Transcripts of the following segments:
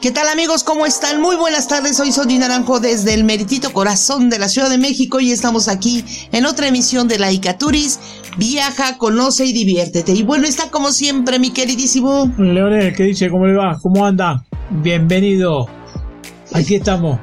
¿Qué tal amigos? ¿Cómo están? Muy buenas tardes, soy Sonia Naranjo desde el meritito corazón de la Ciudad de México y estamos aquí en otra emisión de la Icaturis. Viaja, conoce y diviértete. Y bueno, está como siempre mi queridísimo... Leonel, ¿qué dice? ¿Cómo le va? ¿Cómo anda? Bienvenido. Aquí estamos.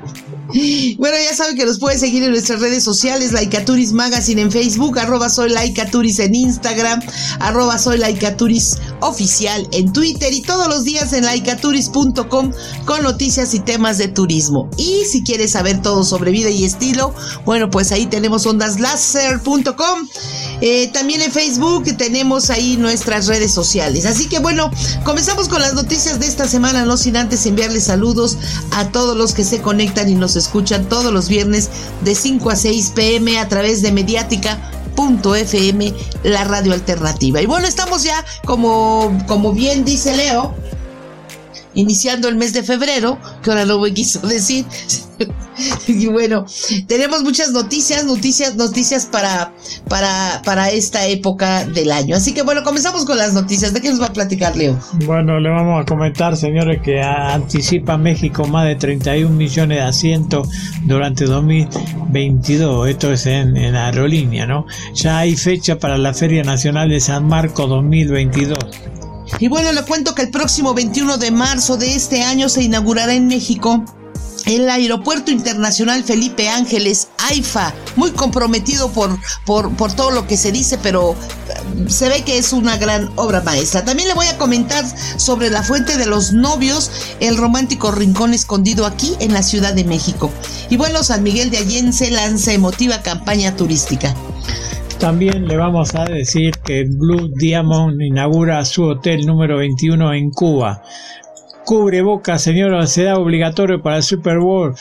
Bueno, ya saben que nos pueden seguir en nuestras redes sociales, Laicaturis Magazine en Facebook, arroba soy Laicaturis en Instagram, arroba soy Laicaturis oficial en Twitter y todos los días en laicaturis.com con noticias y temas de turismo. Y si quieres saber todo sobre vida y estilo, bueno, pues ahí tenemos ondaslaser.com. Eh, también en Facebook tenemos ahí nuestras redes sociales. Así que bueno, comenzamos con las noticias de esta semana, no sin antes enviarles saludos a todos los que se conectan y nos escuchan todos los viernes de 5 a 6 pm a través de mediática.fm, la radio alternativa. Y bueno, estamos ya, como, como bien dice Leo, iniciando el mes de febrero, que ahora no me quiso decir. y bueno, tenemos muchas noticias, noticias, noticias para, para, para esta época del año. Así que bueno, comenzamos con las noticias. ¿De qué nos va a platicar Leo? Bueno, le vamos a comentar, señores, que anticipa México más de 31 millones de asientos durante 2022. Esto es en, aerolínea, ¿no? Ya hay fecha para la Feria Nacional de San Marco 2022. Y bueno, le cuento que el próximo 21 de marzo de este año se inaugurará en México el Aeropuerto Internacional Felipe Ángeles, AIFA, muy comprometido por, por, por, todo lo que se dice, pero eh, se ve que es una gran obra maestra. También le voy a comentar sobre la Fuente de los Novios, el romántico rincón escondido aquí en la Ciudad de México. Y bueno, San Miguel de Allende lanza emotiva campaña turística. También le vamos a decir que Blue Diamond inaugura su hotel número 21 en Cuba. Cubre boca, señora, será obligatorio para el Super Bowl.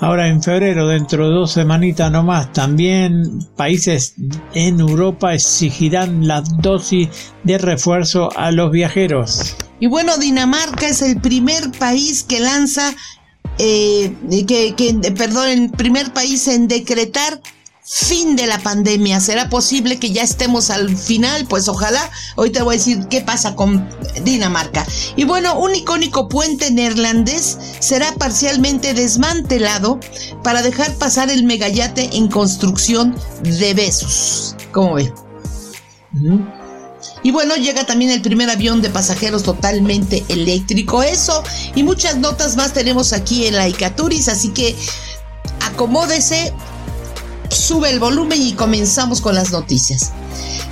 Ahora en febrero, dentro de dos semanitas nomás. También países en Europa exigirán la dosis de refuerzo a los viajeros. Y bueno, Dinamarca es el primer país que lanza, eh, que, que, perdón, el primer país en decretar fin de la pandemia. ¿Será posible que ya estemos al final? Pues ojalá. Te voy a decir qué pasa con Dinamarca. Y bueno, un icónico puente neerlandés será parcialmente desmantelado para dejar pasar el megayate en construcción de besos. ¿Cómo ve? Y bueno, llega también el primer avión de pasajeros totalmente eléctrico. Eso y muchas notas más tenemos aquí en la Icaturis, así que acomódese, sube el volumen y comenzamos con las noticias.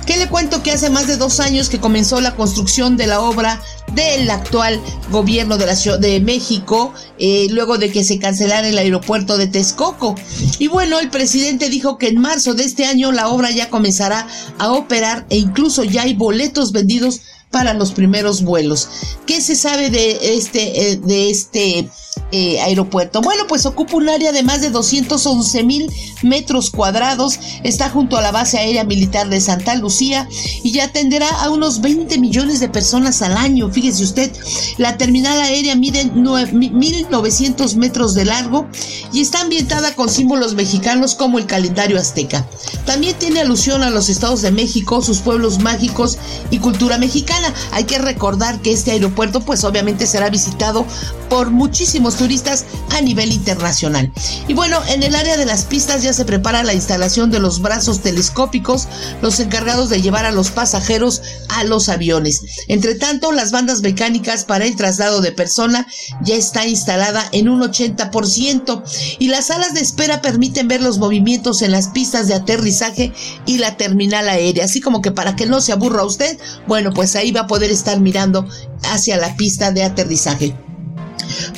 ¿Qué le cuento que hace más de dos años que comenzó la construcción de la obra del actual gobierno de la Ciudad de México, eh, luego de que se cancelara el aeropuerto de Texcoco. Y bueno, el presidente dijo que en marzo de este año la obra ya comenzará a operar e incluso ya hay boletos vendidos para los primeros vuelos. ¿Qué se sabe de este, eh, de este eh, aeropuerto? Bueno, pues ocupa un área de más de 211 mil metros cuadrados, está junto a la base aérea militar de Santa Lucía y ya atenderá a unos 20 millones de personas al año. Fíjese usted, la terminal aérea mide 1.900 metros de largo y está ambientada con símbolos mexicanos como el calendario azteca. También tiene alusión a los estados de México, sus pueblos mágicos y cultura mexicana. Hay que recordar que este aeropuerto pues obviamente será visitado por muchísimos turistas a nivel internacional. Y bueno, en el área de las pistas ya se prepara la instalación de los brazos telescópicos, los encargados de llevar a los pasajeros a los aviones. Entre tanto, las bandas mecánicas para el traslado de persona ya está instalada en un 80% y las salas de espera permiten ver los movimientos en las pistas de aterrizaje y la terminal aérea, así como que para que no se aburra usted, bueno, pues ahí va a poder estar mirando hacia la pista de aterrizaje.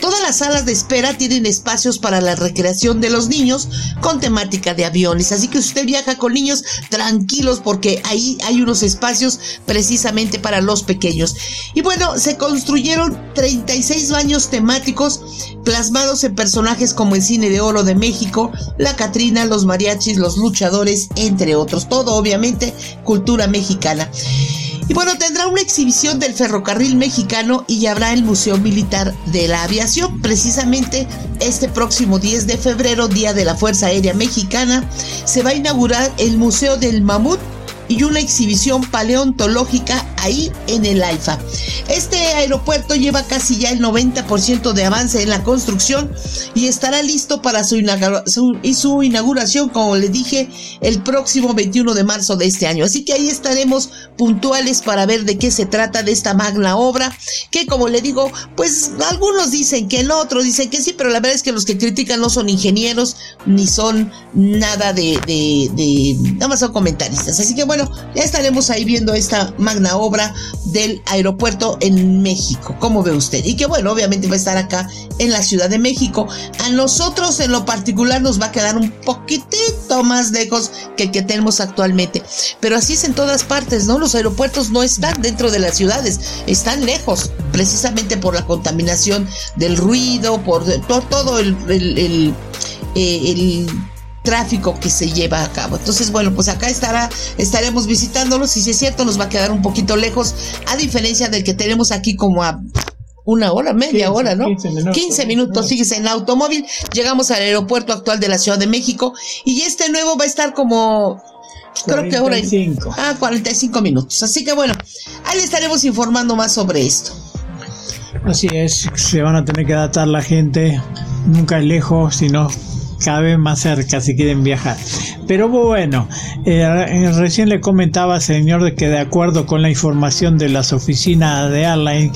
Todas las salas de espera tienen espacios para la recreación de los niños con temática de aviones. Así que usted viaja con niños, tranquilos porque ahí hay unos espacios precisamente para los pequeños. Y bueno, se construyeron 36 baños temáticos plasmados en personajes como el cine de oro de México, la Catrina, los mariachis, los luchadores, entre otros. Todo obviamente cultura mexicana. Y bueno, tendrá una exhibición del ferrocarril mexicano y habrá el Museo Militar de la Aviación. Precisamente este próximo 10 de febrero, Día de la Fuerza Aérea Mexicana, se va a inaugurar el Museo del Mamut y una exhibición paleontológica ahí en el AIFA. Este aeropuerto lleva casi ya el 90% de avance en la construcción y estará listo para su, su, inauguración, como le dije, el próximo 21 de marzo de este año. Así que ahí estaremos puntuales para ver de qué se trata de esta magna obra, que como le digo, pues algunos dicen que no, otros dicen que sí, pero la verdad es que los que critican no son ingenieros ni son nada de nada más son comentaristas. Así que bueno, ya estaremos ahí viendo esta magna obra del aeropuerto en México. ¿Cómo ve usted? Y que bueno, obviamente va a estar acá en la Ciudad de México. A nosotros en lo particular nos va a quedar un poquitito más lejos que el que tenemos actualmente. Pero así es en todas partes, ¿no? Los aeropuertos no están dentro de las ciudades, están lejos, precisamente por la contaminación del ruido, por, todo el, eh, tráfico que se lleva a cabo. Entonces, bueno, pues acá estará, estaremos visitándolos y si es cierto nos va a quedar un poquito lejos, a diferencia del que tenemos aquí como a una hora, media hora, ¿no? 15 minutos, 15 minutos fíjese, en automóvil. Llegamos al aeropuerto actual de la Ciudad de México y este nuevo va a estar como creo que ahora ah 45 minutos así que bueno ahí le estaremos informando más sobre esto así es se van a tener que adaptar la gente nunca es lejos sino cada vez más cerca si quieren viajar. Pero bueno, eh, recién le comentaba, señor, que de acuerdo con la información de las oficinas de Airline,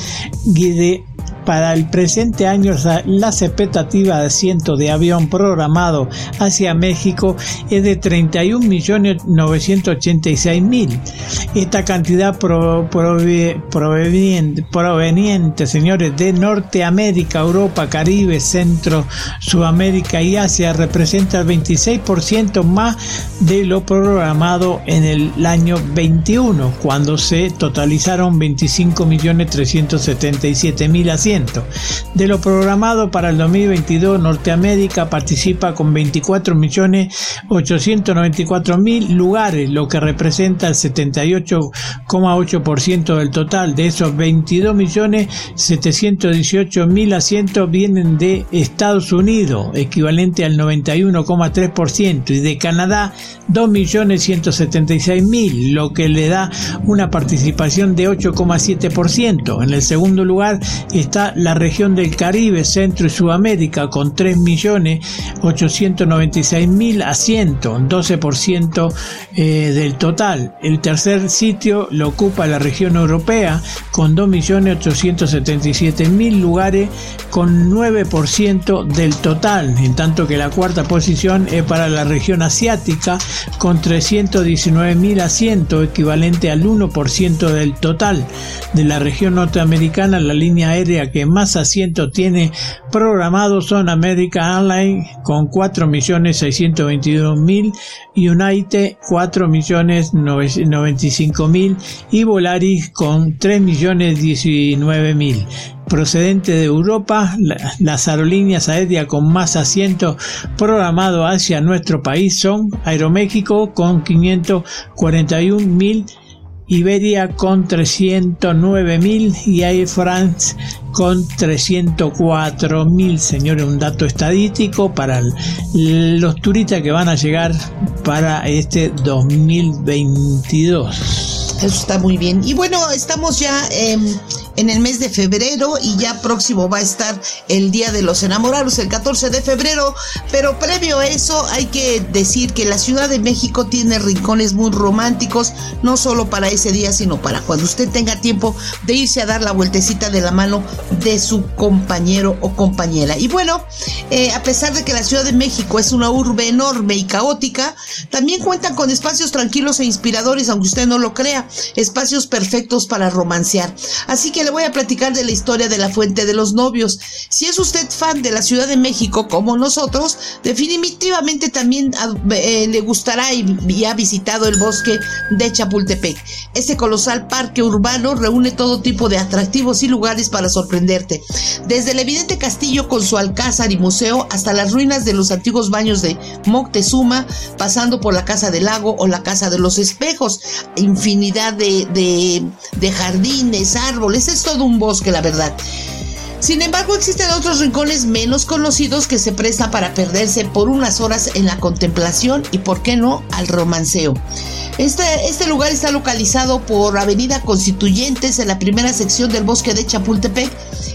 Guide para el presente año la expectativa de asiento de avión programado hacia México es de 31.986.000. Esta cantidad proveniente, proveniente, señores, de Norteamérica, Europa, Caribe, Centro, Sudamérica y Asia representa el 26% más de lo programado en el año 21, cuando se totalizaron 25.377.000 asientos. De lo programado para el 2022, Norteamérica participa con 24.894.000 lugares, lo que representa el 78,8% del total. De esos 22.718.000 asientos vienen de Estados Unidos, equivalente al 91,3%, y de Canadá 2.176.000, lo que le da una participación de 8,7%. En el segundo lugar está la región del Caribe, Centro y Sudamérica con 3.896.000 asientos, 12% eh, del total. El tercer sitio lo ocupa la región europea con 2.877.000 lugares con 9% del total, en tanto que la cuarta posición es para la región asiática con 319.000 asientos, equivalente al 1% del total. De la región norteamericana, la línea aérea que más asientos tiene programado son American Airlines con 4.622.000, United 4.095.000 y Volaris con 3.019.000 procedente de Europa, las aerolíneas aéreas con más asientos programados hacia nuestro país son Aeroméxico con 541.000 Iberia con 309.000 y Air France con 304.000. Señores, un dato estadístico para los turistas que van a llegar para este 2022. Eso está muy bien. Y bueno, estamos ya en el mes de febrero y ya próximo va a estar el Día de los Enamorados, el 14 de febrero. Pero previo a eso hay que decir que la Ciudad de México tiene rincones muy románticos, no solo para ese día, sino para cuando usted tenga tiempo de irse a dar la vueltecita de la mano de su compañero o compañera. Y bueno, eh, a pesar de que la Ciudad de México es una urbe enorme y caótica, también cuentan con espacios tranquilos e inspiradores, aunque usted no lo crea, espacios perfectos para romancear. Así que le voy a platicar de la historia de la Fuente de los Novios. Si es usted fan de la Ciudad de México como nosotros, definitivamente también ah, eh, le gustará y, ha visitado el bosque de Chapultepec. Este colosal parque urbano reúne todo tipo de atractivos y lugares para sorprenderte. Desde el evidente castillo con su alcázar y museo hasta las ruinas de los antiguos baños de Moctezuma, pasando por la Casa del Lago o la Casa de los Espejos. Infinidad de, de, de jardines, árboles, es todo un bosque, la verdad. Sin embargo, existen otros rincones menos conocidos que se prestan para perderse por unas horas en la contemplación y, por qué no, al romanceo. Este, este lugar está localizado por Avenida Constituyentes en la primera sección del bosque de Chapultepec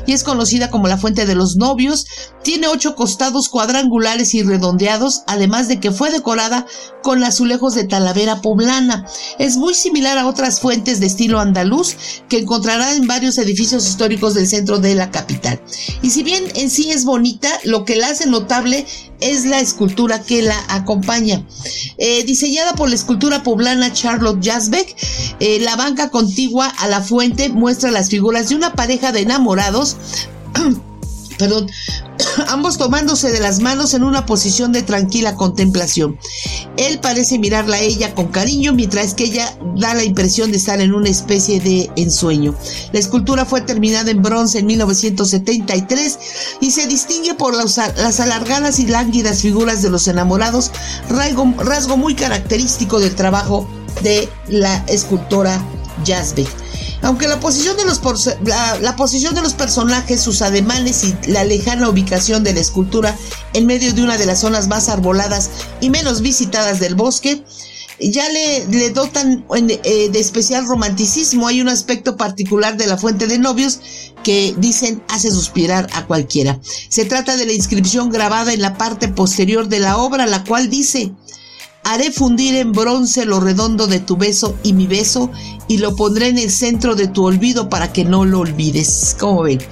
y es conocida como la Fuente de los Novios. Tiene ocho costados cuadrangulares y redondeados, además de que fue decorada con azulejos de talavera poblana. Es muy similar a otras fuentes de estilo andaluz que encontrará en varios edificios históricos del centro de la capital. Y si bien en sí es bonita, lo que la hace notable es la escultura que la acompaña. Eh, diseñada por la escultura poblana Charlotte Jasbeck, eh, la banca contigua a la fuente muestra las figuras de una pareja de enamorados perdón, ambos tomándose de las manos en una posición de tranquila contemplación. Él parece mirarla a ella con cariño, mientras que ella da la impresión de estar en una especie de ensueño. La escultura fue terminada en bronce en 1973 y se distingue por las, alargadas y lánguidas figuras de los enamorados, rasgo, rasgo muy característico del trabajo de la escultora Jasbeck. Aunque la posición, de los la, posición de los personajes, sus ademanes y la lejana ubicación de la escultura en medio de una de las zonas más arboladas y menos visitadas del bosque, ya le, dotan eh, de especial romanticismo. Hay un aspecto particular de la fuente de novios que dicen hace suspirar a cualquiera. Se trata de la inscripción grabada en la parte posterior de la obra, la cual dice, Haré fundir en bronce lo redondo de tu beso y mi beso y lo pondré en el centro de tu olvido para que no lo olvides. Como ven?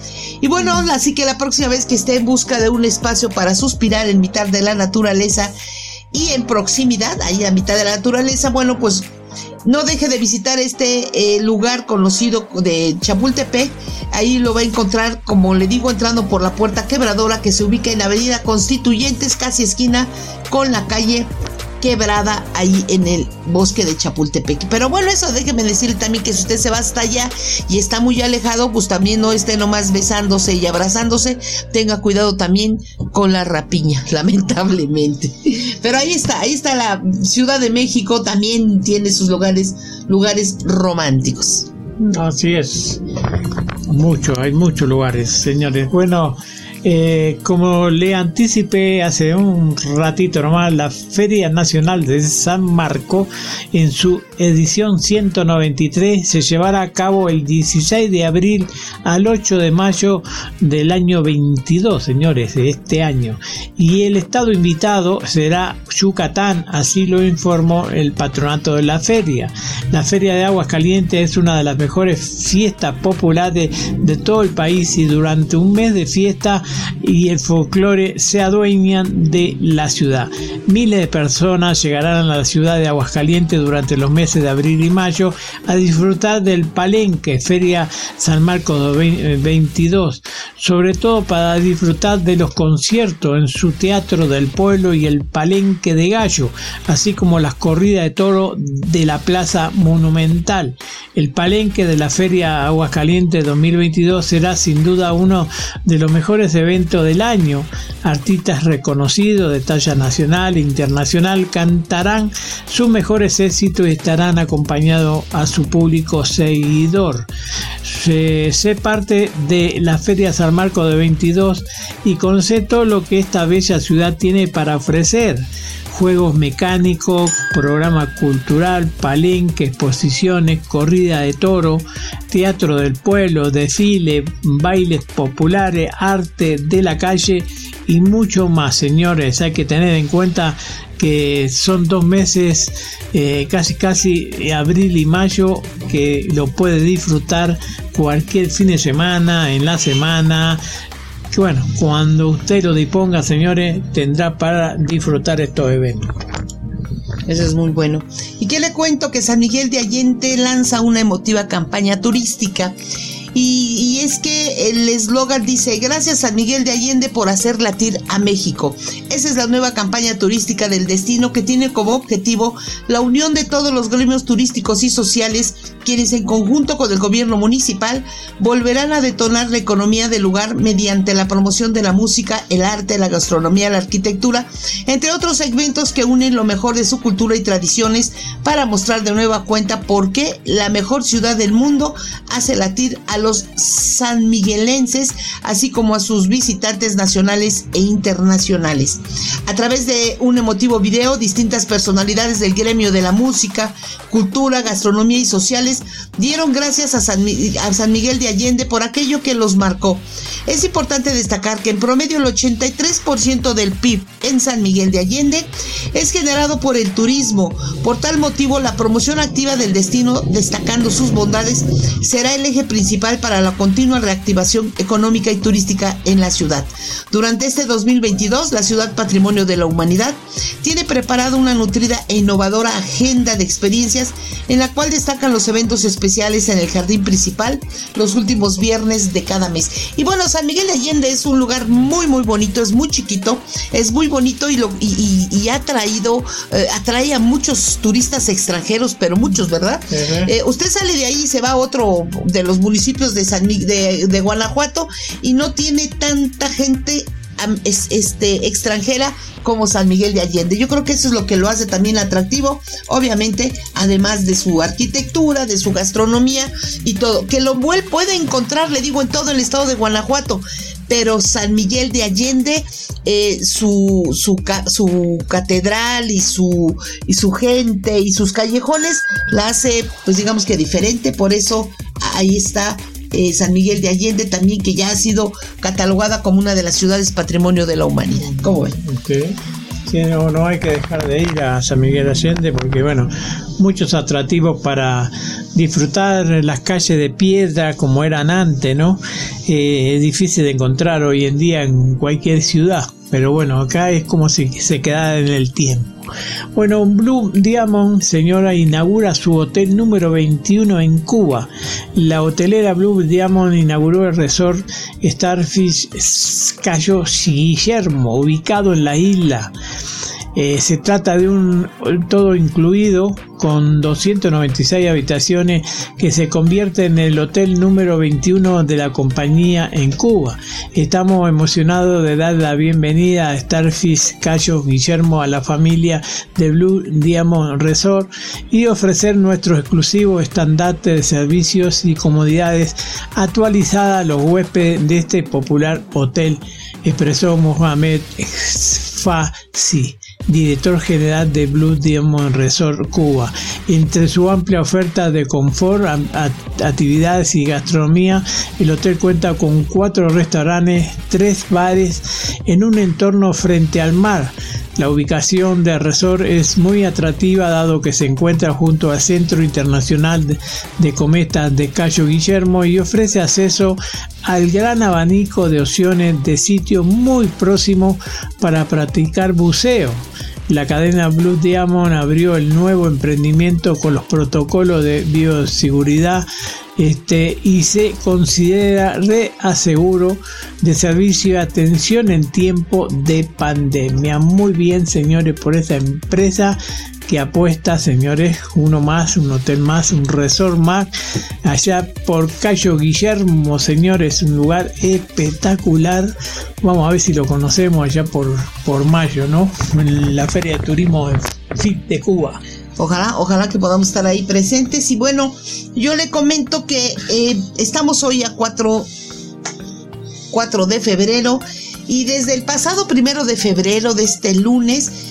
Y bueno, así que la próxima vez que esté en busca de un espacio para suspirar en mitad de la naturaleza y en proximidad, ahí a mitad de la naturaleza, bueno, pues no deje de visitar este eh, lugar conocido de Chapultepec. Ahí lo va a encontrar, como le digo, entrando por la puerta quebradora que se ubica en Avenida Constituyentes, casi esquina con la calle quebrada ahí en el bosque de Chapultepec. Pero bueno, eso déjeme decirle también que si usted se va hasta allá y está muy alejado, pues también no esté nomás besándose y abrazándose, tenga cuidado también con la rapiña, lamentablemente. Pero ahí está, ahí está la Ciudad de México, también tiene sus lugares, lugares románticos. Así es. Mucho, hay muchos lugares, señores. Bueno, eh, como le anticipé hace un ratito nomás, la Feria Nacional de San Marco en su edición 193 se llevará a cabo el 16 de abril al 8 de mayo del año 22, señores, de este año. Y el estado invitado será Yucatán, así lo informó el patronato de la feria. La Feria de Aguas Calientes es una de las mejores fiestas populares de todo el país y durante un mes de fiesta y el folclore se adueñan de la ciudad. Miles de personas llegarán a la ciudad de Aguascalientes durante los meses de abril y mayo a disfrutar del Palenque, Feria San Marcos 22, sobre todo para disfrutar de los conciertos en su teatro del pueblo y el Palenque de Gallo, así como las corridas de toro de la Plaza Monumental. El Palenque de la Feria Aguascalientes 2022 será sin duda uno de los mejores eventos del año. Artistas reconocidos de talla nacional e internacional cantarán sus mejores éxitos y estarán acompañados a su público seguidor. Se, parte de la Feria San Marco de 22 y conoce todo lo que esta bella ciudad tiene para ofrecer juegos mecánicos, programa cultural, palenque, exposiciones, corrida de toro, teatro del pueblo, desfile, bailes populares, arte de la calle y mucho más, señores. Hay que tener en cuenta que son dos meses, eh, casi casi abril y mayo, que lo puede disfrutar cualquier fin de semana, en la semana, bueno, cuando usted lo disponga, señores, tendrá para disfrutar estos eventos. Eso es muy bueno. ¿Y qué le cuento? Que San Miguel de Allende lanza una emotiva campaña turística y, es que el eslogan dice, gracias a Miguel de Allende por hacer latir a México. Esa es la nueva campaña turística del destino que tiene como objetivo la unión de todos los gremios turísticos y sociales, quienes en conjunto con el gobierno municipal volverán a detonar la economía del lugar mediante la promoción de la música, el arte, la gastronomía, la arquitectura, entre otros segmentos que unen lo mejor de su cultura y tradiciones para mostrar de nueva cuenta por qué la mejor ciudad del mundo hace latir a los sanmiguelenses, así como a sus visitantes nacionales e internacionales. A través de un emotivo video, distintas personalidades del gremio de la música, cultura, gastronomía y sociales dieron gracias a San, Miguel de Allende por aquello que los marcó. Es importante destacar que en promedio el 83% del PIB en San Miguel de Allende es generado por el turismo. Por tal motivo, la promoción activa del destino, destacando sus bondades, será el eje principal para la continua reactivación económica y turística en la ciudad. Durante este 2022, la ciudad Patrimonio de la Humanidad tiene preparada una nutrida e innovadora agenda de experiencias en la cual destacan los eventos especiales en el jardín principal los últimos viernes de cada mes. Y bueno, San Miguel de Allende es un lugar muy muy bonito, es muy chiquito, es muy bonito y, lo, y, ha traído, eh, atrae a muchos turistas extranjeros, pero muchos, ¿verdad? Eh, usted sale de ahí y se va a otro de los municipios de, San, de, de Guanajuato y no tiene tanta gente este, extranjera como San Miguel de Allende. Yo creo que eso es lo que lo hace también atractivo, obviamente, además de su arquitectura, de su gastronomía y todo, que lo puede encontrar, le digo, en todo el estado de Guanajuato, pero San Miguel de Allende, eh, su, su, su, catedral y su, y su gente y sus callejones la hace, pues digamos que diferente, por eso ahí está eh, San Miguel de Allende también, que ya ha sido catalogada como una de las ciudades patrimonio de la humanidad. ¿Cómo ven? No, hay que dejar de ir a San Miguel de Allende porque, bueno, muchos atractivos para disfrutar las calles de piedra como eran antes, ¿no? Eh, es difícil de encontrar hoy en día en cualquier ciudad, pero bueno, acá es como si se quedara en el tiempo. Bueno, Blue Diamond, señora, inaugura su hotel número 21 en Cuba. La hotelera Blue Diamond inauguró el resort Starfish Cayo Guillermo, ubicado en la isla. Eh, se trata de un todo incluido con 296 habitaciones que se convierte en el hotel número 21 de la compañía en Cuba. Estamos emocionados de dar la bienvenida a Starfish Cayo Guillermo a la familia de Blue Diamond Resort y ofrecer nuestro exclusivo estandarte de servicios y comodidades actualizada a los huéspedes de este popular hotel, expresó Mohamed Fasi director general de Blue Diamond Resort Cuba. Entre su amplia oferta de confort, actividades y gastronomía, el hotel cuenta con cuatro restaurantes, tres bares en un entorno frente al mar, la ubicación del resort es muy atractiva dado que se encuentra junto al Centro Internacional de Cometas de Cayo Guillermo y ofrece acceso al gran abanico de opciones de sitios muy próximos para practicar buceo. La cadena Blue Diamond abrió el nuevo emprendimiento con los protocolos de bioseguridad este, y se considera reaseguro de servicio y atención en tiempo de pandemia. Muy bien, señores, por esa empresa que apuesta, señores, uno más, un hotel más, un resort más, allá por Cayo Guillermo, señores, un lugar espectacular. Vamos a ver si lo conocemos allá por, por mayo, ¿no? La Feria de Turismo de Cuba. Ojalá, ojalá que podamos estar ahí presentes. Y bueno, yo le comento que eh, estamos hoy a 4, 4 de febrero y desde el pasado primero de febrero de este lunes,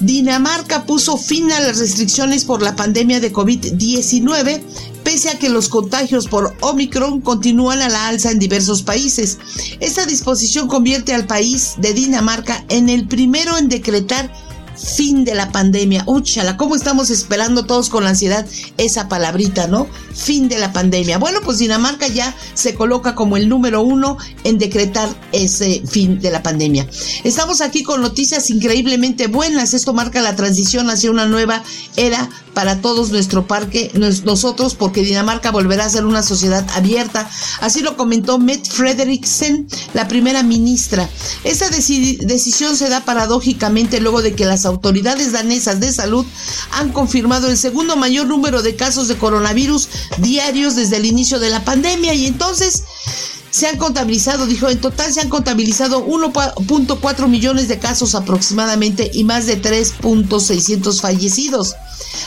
Dinamarca puso fin a las restricciones por la pandemia de COVID-19, pese a que los contagios por Omicron continúan a la alza en diversos países. Esta disposición convierte al país de Dinamarca en el primero en decretar fin de la pandemia. Úchala, ¿cómo estamos esperando todos con la ansiedad esa palabrita, no? Fin de la pandemia. Bueno, pues Dinamarca ya se coloca como el número uno en decretar ese fin de la pandemia. Estamos aquí con noticias increíblemente buenas. Esto marca la transición hacia una nueva era para todos nuestro parque, nosotros, porque Dinamarca volverá a ser una sociedad abierta. Así lo comentó Mette Frederiksen, la primera ministra. Esta decisión se da paradójicamente luego de que las autoridades danesas de salud han confirmado el segundo mayor número de casos de coronavirus diarios desde el inicio de la pandemia y entonces se han contabilizado, dijo, en total se han contabilizado 1.4 millones de casos aproximadamente y más de 3.600 fallecidos.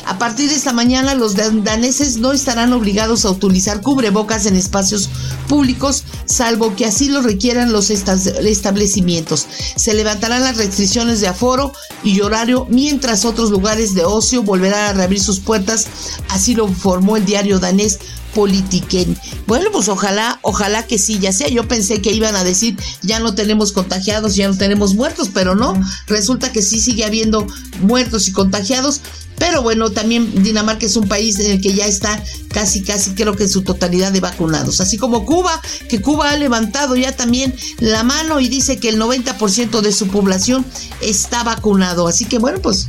A partir de esta mañana, los daneses no estarán obligados a utilizar cubrebocas en espacios públicos, salvo que así lo requieran los establecimientos. Se levantarán las restricciones de aforo y horario, mientras otros lugares de ocio volverán a reabrir sus puertas, así lo informó el diario danés Politiken. Bueno, pues ojalá, ojalá que sí, ya sea. Yo pensé que iban a decir ya no tenemos contagiados, ya no tenemos muertos, pero no. Resulta que sí sigue habiendo muertos y contagiados. Pero bueno, también Dinamarca es un país en el que ya está casi, casi creo que en su totalidad de vacunados. Así como Cuba, que Cuba ha levantado ya también la mano y dice que el 90% de su población está vacunado. Así que bueno, pues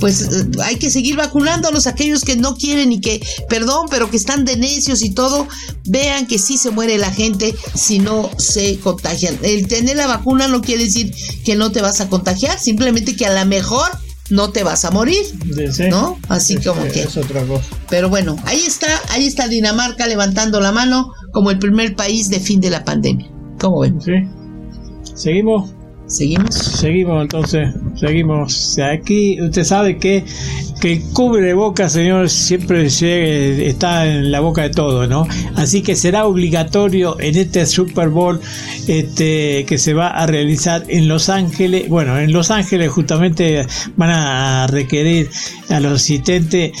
pues eh, hay que seguir vacunándolos, aquellos que no quieren y que, perdón, pero que están de necios y todo, vean que sí se muere la gente si no se contagian. El tener la vacuna no quiere decir que no te vas a contagiar, simplemente que a lo mejor no te vas a morir, ¿no? Así como que es otra cosa. Pero bueno, ahí está, ahí está Dinamarca levantando la mano como el primer país de fin de la pandemia. ¿Cómo ven? Sí. Seguimos. Seguimos. Seguimos entonces, seguimos. Aquí usted sabe que, que el cubre boca, señor, siempre está en la boca de todo, ¿no? Así que será obligatorio en este Super Bowl este, que se va a realizar en Los Ángeles. Bueno, en Los Ángeles justamente van a requerir a los asistentes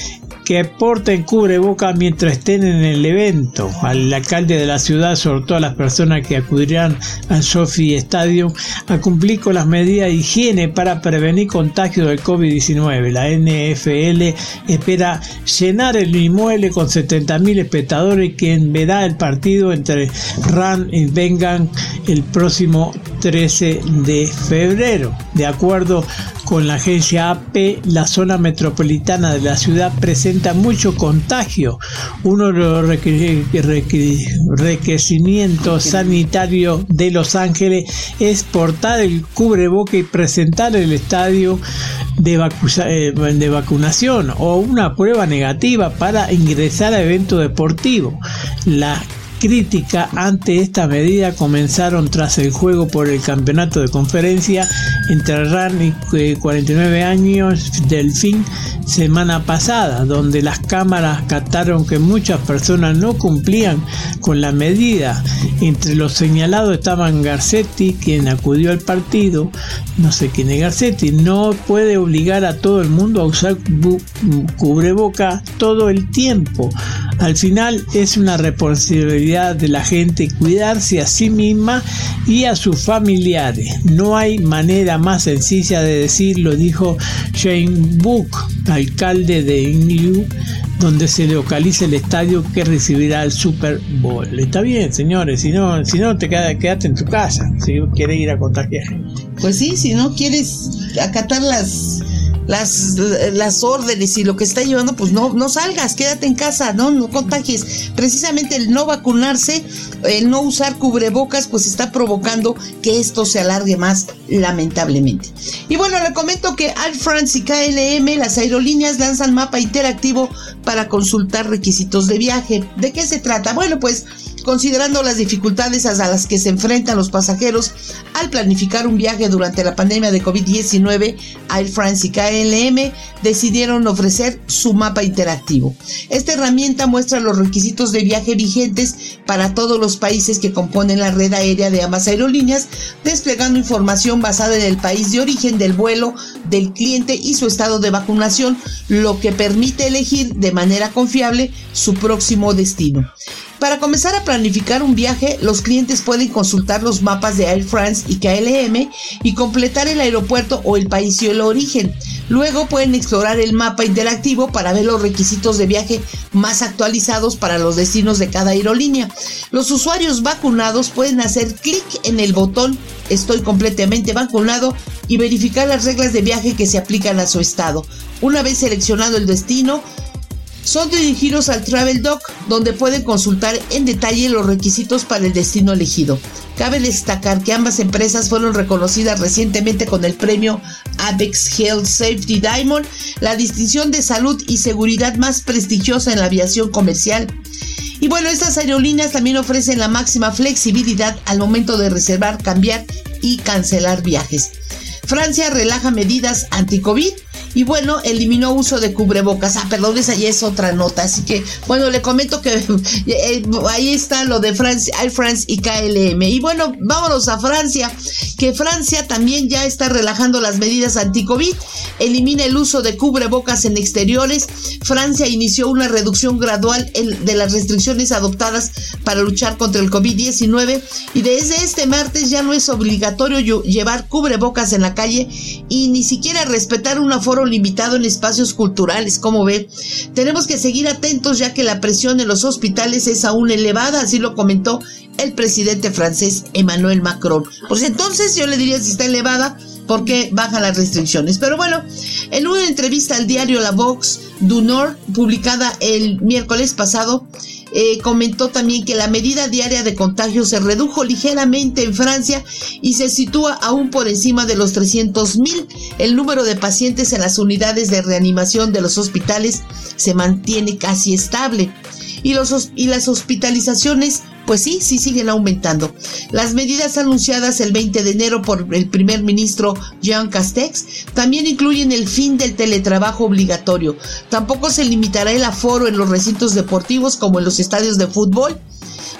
que porten cubreboca mientras estén en el evento. Al alcalde de la ciudad, todo a las personas que acudirán al Sophie Stadium, a cumplir con las medidas de higiene para prevenir contagio del COVID-19. La NFL espera llenar el inmueble con 70.000 espectadores quien verá el partido entre Ran y Vengan el próximo 13 de febrero. De acuerdo con la agencia AP, la zona metropolitana de la ciudad presenta mucho contagio. Uno de los requerimientos sanitarios de Los Ángeles es portar el cubreboca y presentar el estadio de, eh, de vacunación o una prueba negativa para ingresar a evento deportivo. La crítica ante esta medida comenzaron tras el juego por el campeonato de conferencia entre RAN y 49 años del fin semana pasada, donde las cámaras captaron que muchas personas no cumplían con la medida. Entre los señalados estaban Garcetti, quien acudió al partido, no sé quién es Garcetti, no puede obligar a todo el mundo a usar cubreboca todo el tiempo. Al final es una responsabilidad de la gente cuidarse a sí misma y a sus familiares. No hay manera más sencilla de decirlo, dijo Shane Book, alcalde de Inglú, donde se localiza el estadio que recibirá el Super Bowl. Está bien, señores, si no, si no te quedas, quédate en tu casa, si quieres ir a contagiar Pues sí, si no quieres acatar las las, las órdenes y lo que está llevando, pues no, no salgas, quédate en casa, no, no contagies. Precisamente el no vacunarse, el no usar cubrebocas, pues está provocando que esto se alargue más, lamentablemente. Y bueno, le comento que Al France y KLM, las aerolíneas, lanzan mapa interactivo para consultar requisitos de viaje. ¿De qué se trata? Bueno, pues considerando las dificultades a las que se enfrentan los pasajeros al planificar un viaje durante la pandemia de COVID-19, Air France y KLM decidieron ofrecer su mapa interactivo. Esta herramienta muestra los requisitos de viaje vigentes para todos los países que componen la red aérea de ambas aerolíneas, desplegando información basada en el país de origen del vuelo, del cliente y su estado de vacunación, lo que permite elegir de manera confiable su próximo destino. Para comenzar a planificar un viaje, los clientes pueden consultar los mapas de Air France y KLM y completar el aeropuerto o el país y el origen. Luego pueden explorar el mapa interactivo para ver los requisitos de viaje más actualizados para los destinos de cada aerolínea. Los usuarios vacunados pueden hacer clic en el botón Estoy completamente vacunado y verificar las reglas de viaje que se aplican a su estado. Una vez seleccionado el destino, son dirigidos al Travel Doc, donde pueden consultar en detalle los requisitos para el destino elegido. Cabe destacar que ambas empresas fueron reconocidas recientemente con el premio Apex Health Safety Diamond, la distinción de salud y seguridad más prestigiosa en la aviación comercial. Y bueno, estas aerolíneas también ofrecen la máxima flexibilidad al momento de reservar, cambiar y cancelar viajes. Francia relaja medidas anti-COVID y bueno, eliminó uso de cubrebocas. Ah, perdón, esa ya es otra nota. Así que, bueno, le comento que eh, ahí está lo de Francia, Air France y KLM. Y bueno, vámonos a Francia, que Francia también ya está relajando las medidas anti-COVID. Elimina el uso de cubrebocas en exteriores. Francia inició una reducción gradual de las restricciones adoptadas para luchar contra el COVID-19 y desde este martes ya no es obligatorio llevar cubrebocas en la calle y ni siquiera respetar un aforo limitado en espacios culturales, como ve. Tenemos que seguir atentos ya que la presión en los hospitales es aún elevada, así lo comentó el presidente francés Emmanuel Macron. Pues entonces yo le diría si está elevada, porque bajan las restricciones. Pero bueno, en una entrevista al diario La Vox du Nord, publicada el miércoles pasado, eh, comentó también que la medida diaria de contagio se redujo ligeramente en Francia y se sitúa aún por encima de los 300 mil. El número de pacientes en las unidades de reanimación de los hospitales se mantiene casi estable y, los, y las hospitalizaciones pues sí, sí siguen aumentando. Las medidas anunciadas el 20 de enero por el primer ministro Jean Castex también incluyen el fin del teletrabajo obligatorio. Tampoco se limitará el aforo en los recintos deportivos como en los estadios de fútbol.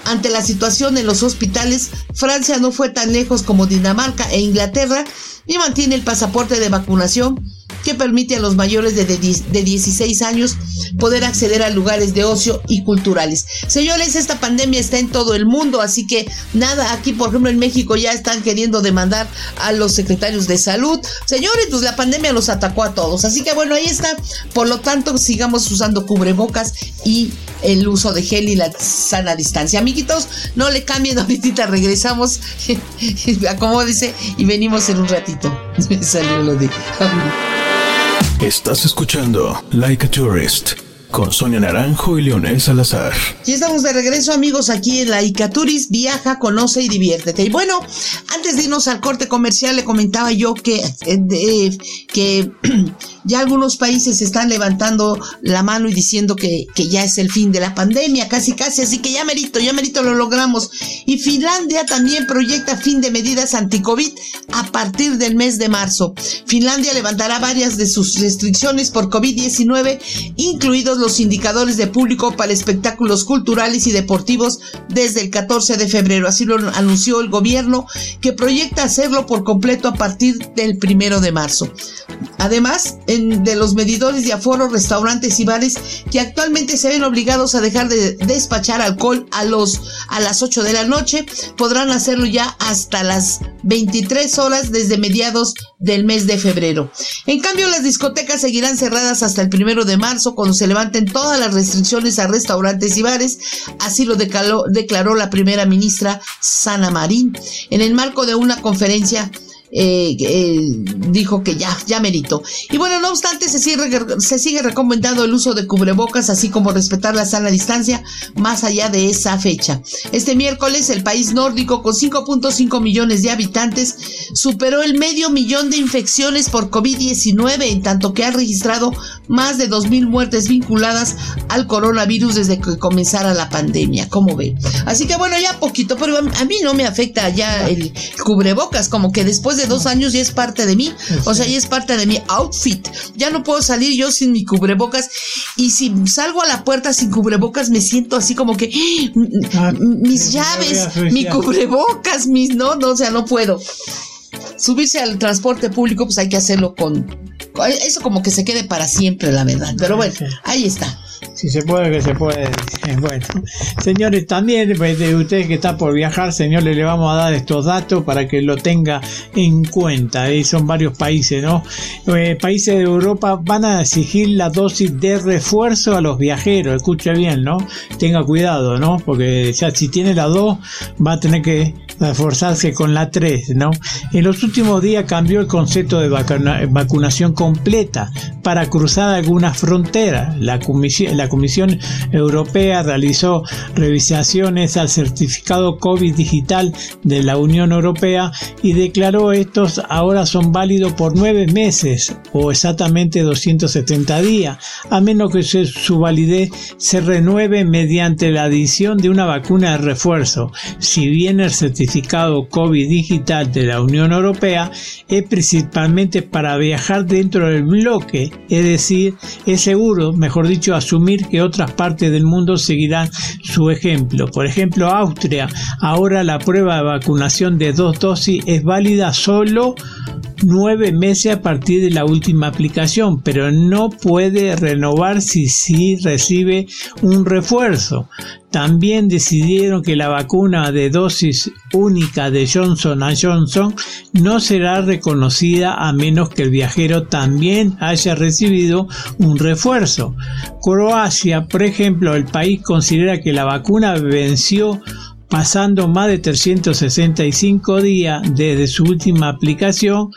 Ante la situación en los hospitales, Francia no fue tan lejos como Dinamarca e Inglaterra y mantiene el pasaporte de vacunación que permite a los mayores de, de, 16 años poder acceder a lugares de ocio y culturales. Señores, esta pandemia está en todo el mundo, así que nada, aquí por ejemplo en México ya están queriendo demandar a los secretarios de salud. Señores, pues la pandemia los atacó a todos, así que bueno, ahí está. Por lo tanto, sigamos usando cubrebocas y el uso de gel y la sana distancia. Amiguitos, no le cambien, ahorita regresamos, acomódese y venimos en un ratito. Me salió lo de... Estás escuchando Like a Tourist con Sonia Naranjo y Leonel Salazar. Y estamos de regreso, amigos, aquí en la Icaturis. Viaja, conoce y diviértete. Y bueno, antes de irnos al corte comercial, le comentaba yo que, eh, que ya algunos países están levantando la mano y diciendo que, que ya es el fin de la pandemia, casi casi, así que ya merito, ya merito lo logramos. Y Finlandia también proyecta fin de medidas anti-COVID a partir del mes de marzo. Finlandia levantará varias de sus restricciones por COVID-19, incluidos los indicadores de público para espectáculos culturales y deportivos desde el 14 de febrero. Así lo anunció el gobierno, que proyecta hacerlo por completo a partir del primero de marzo. Además, de los medidores de aforo, restaurantes y bares que actualmente se ven obligados a dejar de despachar alcohol a, los, a las 8 de la noche, podrán hacerlo ya hasta las 23 horas desde mediados del mes de febrero. En cambio, las discotecas seguirán cerradas hasta el primero de marzo, cuando se levanten todas las restricciones a restaurantes y bares. Así lo declaró, declaró la primera ministra Sana Marín en el marco de una conferencia eh, eh, dijo que ya, ya merito. Y bueno, no obstante, se sigue, se sigue recomendando el uso de cubrebocas, así como respetar la sana distancia más allá de esa fecha. Este miércoles, el país nórdico, con 5.5 millones de habitantes, superó el medio millón de infecciones por COVID-19, en tanto que ha registrado más de 2.000 muertes vinculadas al coronavirus desde que comenzara la pandemia, como ve. Así que bueno, ya poquito, pero a mí no me afecta ya el cubrebocas, como que después de dos años ya es parte de mí. O sea, ya es parte de mi outfit. Ya no puedo salir yo sin mi cubrebocas. Y si salgo a la puerta sin cubrebocas, me siento así como que ah, mis llaves, mi cubrebocas, mis no, no, o sea, no puedo. Subirse al transporte público, pues hay que hacerlo con. Eso como que se quede para siempre, la verdad. Pero bueno, ahí está. Si se puede, que se puede. Bueno, señores, también pues, de ustedes que está por viajar, señores, le vamos a dar estos datos para que lo tenga en cuenta. Y son varios países, ¿no? Eh, países de Europa van a exigir la dosis de refuerzo a los viajeros. Escuche bien, ¿no? Tenga cuidado, ¿no? Porque si tiene la 2, va a tener que reforzarse con la 3, ¿no? En los últimos días cambió el concepto de vacunación completa para cruzar algunas fronteras. La comisión, comisión Europea realizó revisaciones al certificado COVID digital de la Unión Europea y declaró estos ahora son válidos por nueve meses o exactamente 270 días, a menos que su validez se renueve mediante la adición de una vacuna de refuerzo. Si bien el certificado COVID digital de la Unión Europea es principalmente para viajar dentro del bloque, es decir, es seguro, mejor dicho, asumir que otras partes del mundo seguirán su ejemplo. Por ejemplo, Austria, ahora la prueba de vacunación de dos dosis es válida solo nueve meses a partir de la última aplicación, pero no puede renovar si, si recibe un refuerzo. También decidieron que la vacuna de dosis única de Johnson Johnson no será reconocida a menos que el viajero también haya recibido un refuerzo. Croacia, por ejemplo, el país considera que la vacuna venció pasando más de 365 días desde su última aplicación,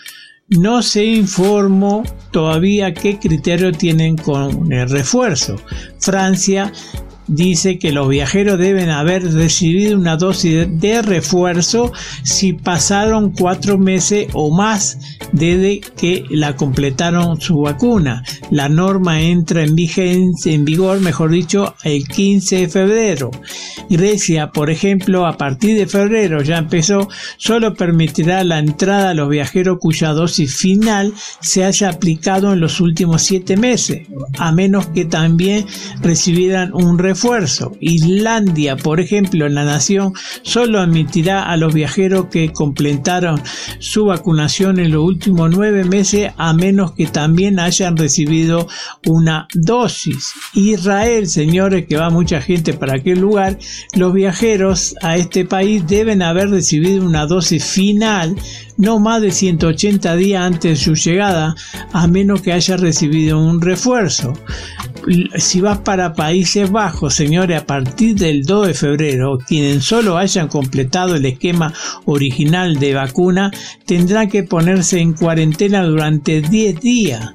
no se informó todavía qué criterio tienen con el refuerzo. Francia dice que los viajeros deben haber recibido una dosis de refuerzo si pasaron cuatro meses o más desde que la completaron su vacuna. La norma entra en vigencia, en vigor, mejor dicho, el 15 de febrero. Grecia, por ejemplo, a partir de febrero ya empezó, solo permitirá la entrada a los viajeros cuya dosis final se haya aplicado en los últimos siete meses, a menos que también recibieran un refuerzo Islandia, por ejemplo, en la nación solo admitirá a los viajeros que completaron su vacunación en los últimos nueve meses a menos que también hayan recibido una dosis. Israel, señores, que va mucha gente para aquel lugar, los viajeros a este país deben haber recibido una dosis final no más de 180 días antes de su llegada, a menos que haya recibido un refuerzo. Si vas para Países Bajos, señores, a partir del 2 de febrero, quienes solo hayan completado el esquema original de vacuna tendrán que ponerse en cuarentena durante 10 días.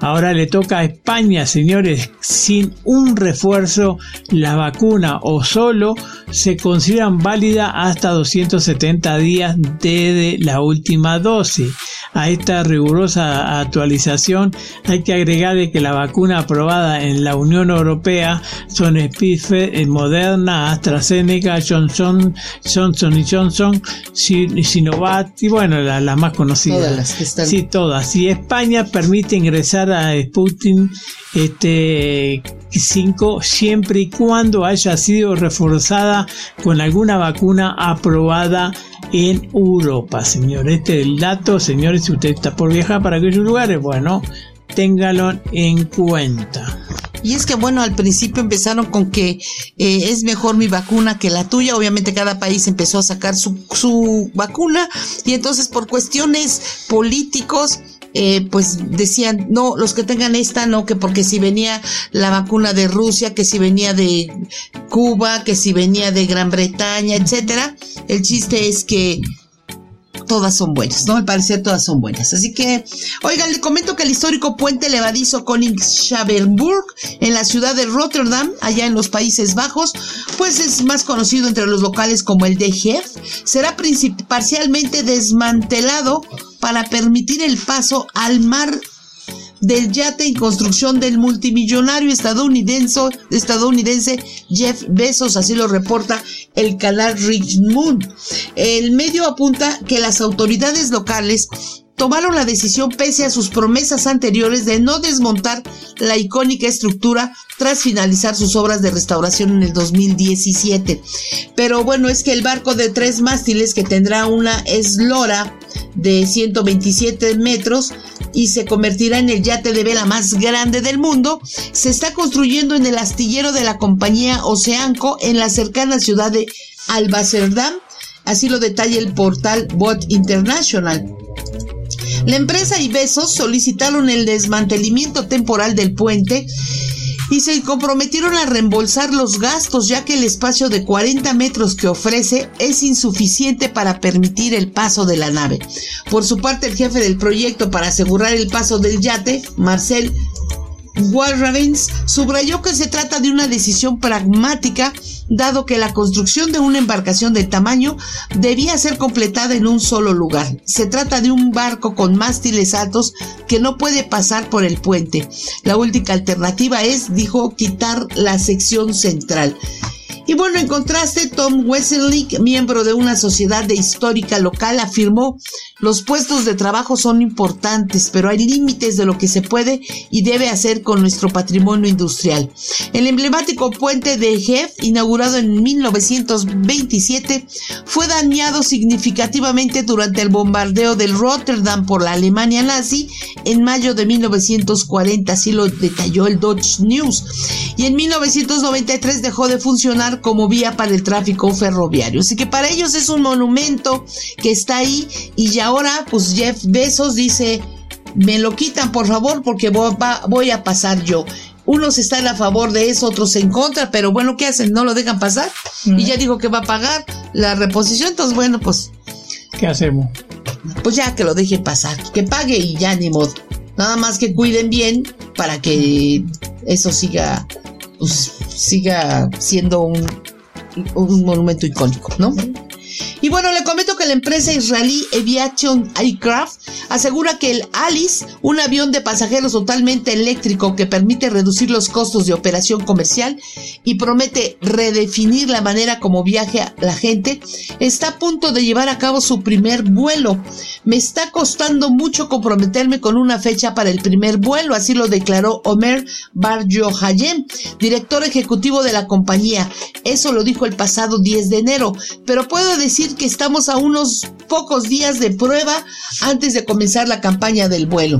Ahora le toca a España, señores, sin un refuerzo, la vacuna o solo se consideran válida hasta 270 días desde la última dosis. A esta rigurosa actualización hay que agregarle que la vacuna aprobada en la Unión Europea son Spitfire, Moderna, AstraZeneca, Johnson, Johnson y Johnson, Sinovac y bueno, las la más conocidas. Todas las que están. Sí, todas. Y España permite ingresar a Sputnik este 5 siempre y cuando haya sido reforzada con alguna vacuna aprobada en Europa, señores. Este es el dato, señores, si usted está por viajar para aquellos lugares, bueno, téngalo en cuenta. Y es que bueno, al principio empezaron con que eh, es mejor mi vacuna que la tuya. Obviamente cada país empezó a sacar su, su vacuna y entonces por cuestiones políticos eh, pues decían, no, los que tengan esta, no, que porque si venía la vacuna de Rusia, que si venía de Cuba, que si venía de Gran Bretaña, etcétera. El chiste es que todas son buenas, ¿no? Al parecer todas son buenas. Así que, oigan, le comento que el histórico puente levadizo Koningshavenburg en la ciudad de Rotterdam, allá en los Países Bajos, pues es más conocido entre los locales como el de Jeff, será parcialmente desmantelado para permitir el paso al mar del yate en construcción del multimillonario estadounidense, estadounidense Jeff Bezos, así lo reporta el canal Richmond. El medio apunta que las autoridades locales tomaron la decisión pese a sus promesas anteriores de no desmontar la icónica estructura tras finalizar sus obras de restauración en el 2017. Pero bueno, es que el barco de tres mástiles que tendrá una eslora de 127 metros y se convertirá en el yate de vela más grande del mundo, se está construyendo en el astillero de la compañía Oceanco en la cercana ciudad de Albacerdam, así lo detalla el portal Bot International. La empresa y Besos solicitaron el desmantelamiento temporal del puente y se comprometieron a reembolsar los gastos ya que el espacio de 40 metros que ofrece es insuficiente para permitir el paso de la nave. Por su parte, el jefe del proyecto para asegurar el paso del yate, Marcel Warravens, subrayó que se trata de una decisión pragmática dado que la construcción de una embarcación de tamaño debía ser completada en un solo lugar. Se trata de un barco con mástiles altos que no puede pasar por el puente. La única alternativa es, dijo, quitar la sección central. Y bueno, en contraste, Tom Wesselink, miembro de una sociedad de histórica local, afirmó, los puestos de trabajo son importantes, pero hay límites de lo que se puede y debe hacer con nuestro patrimonio industrial. El emblemático puente de Jeff, inaugurado en 1927, fue dañado significativamente durante el bombardeo del Rotterdam por la Alemania nazi en mayo de 1940, así lo detalló el Dutch News. Y en 1993 dejó de funcionar como vía para el tráfico ferroviario. Así que para ellos es un monumento que está ahí y ahora pues Jeff Bezos dice, me lo quitan por favor porque voy a pasar yo. Unos están a favor de eso, otros en contra, pero bueno, ¿qué hacen? ¿No lo dejan pasar? Y ya dijo que va a pagar la reposición, entonces bueno, pues... ¿Qué hacemos? Pues ya que lo deje pasar, que pague y ya ni modo. Nada más que cuiden bien para que eso siga pues, siga siendo un, un monumento icónico, ¿no? Y bueno, le comento que la empresa israelí Aviation Aircraft asegura que el Alice, un avión de pasajeros totalmente eléctrico que permite reducir los costos de operación comercial y promete redefinir la manera como viaja la gente, está a punto de llevar a cabo su primer vuelo. Me está costando mucho comprometerme con una fecha para el primer vuelo, así lo declaró Omer Bar Hayem, director ejecutivo de la compañía. Eso lo dijo el pasado 10 de enero, pero puedo decir que estamos a unos pocos días de prueba antes de comenzar la campaña del vuelo.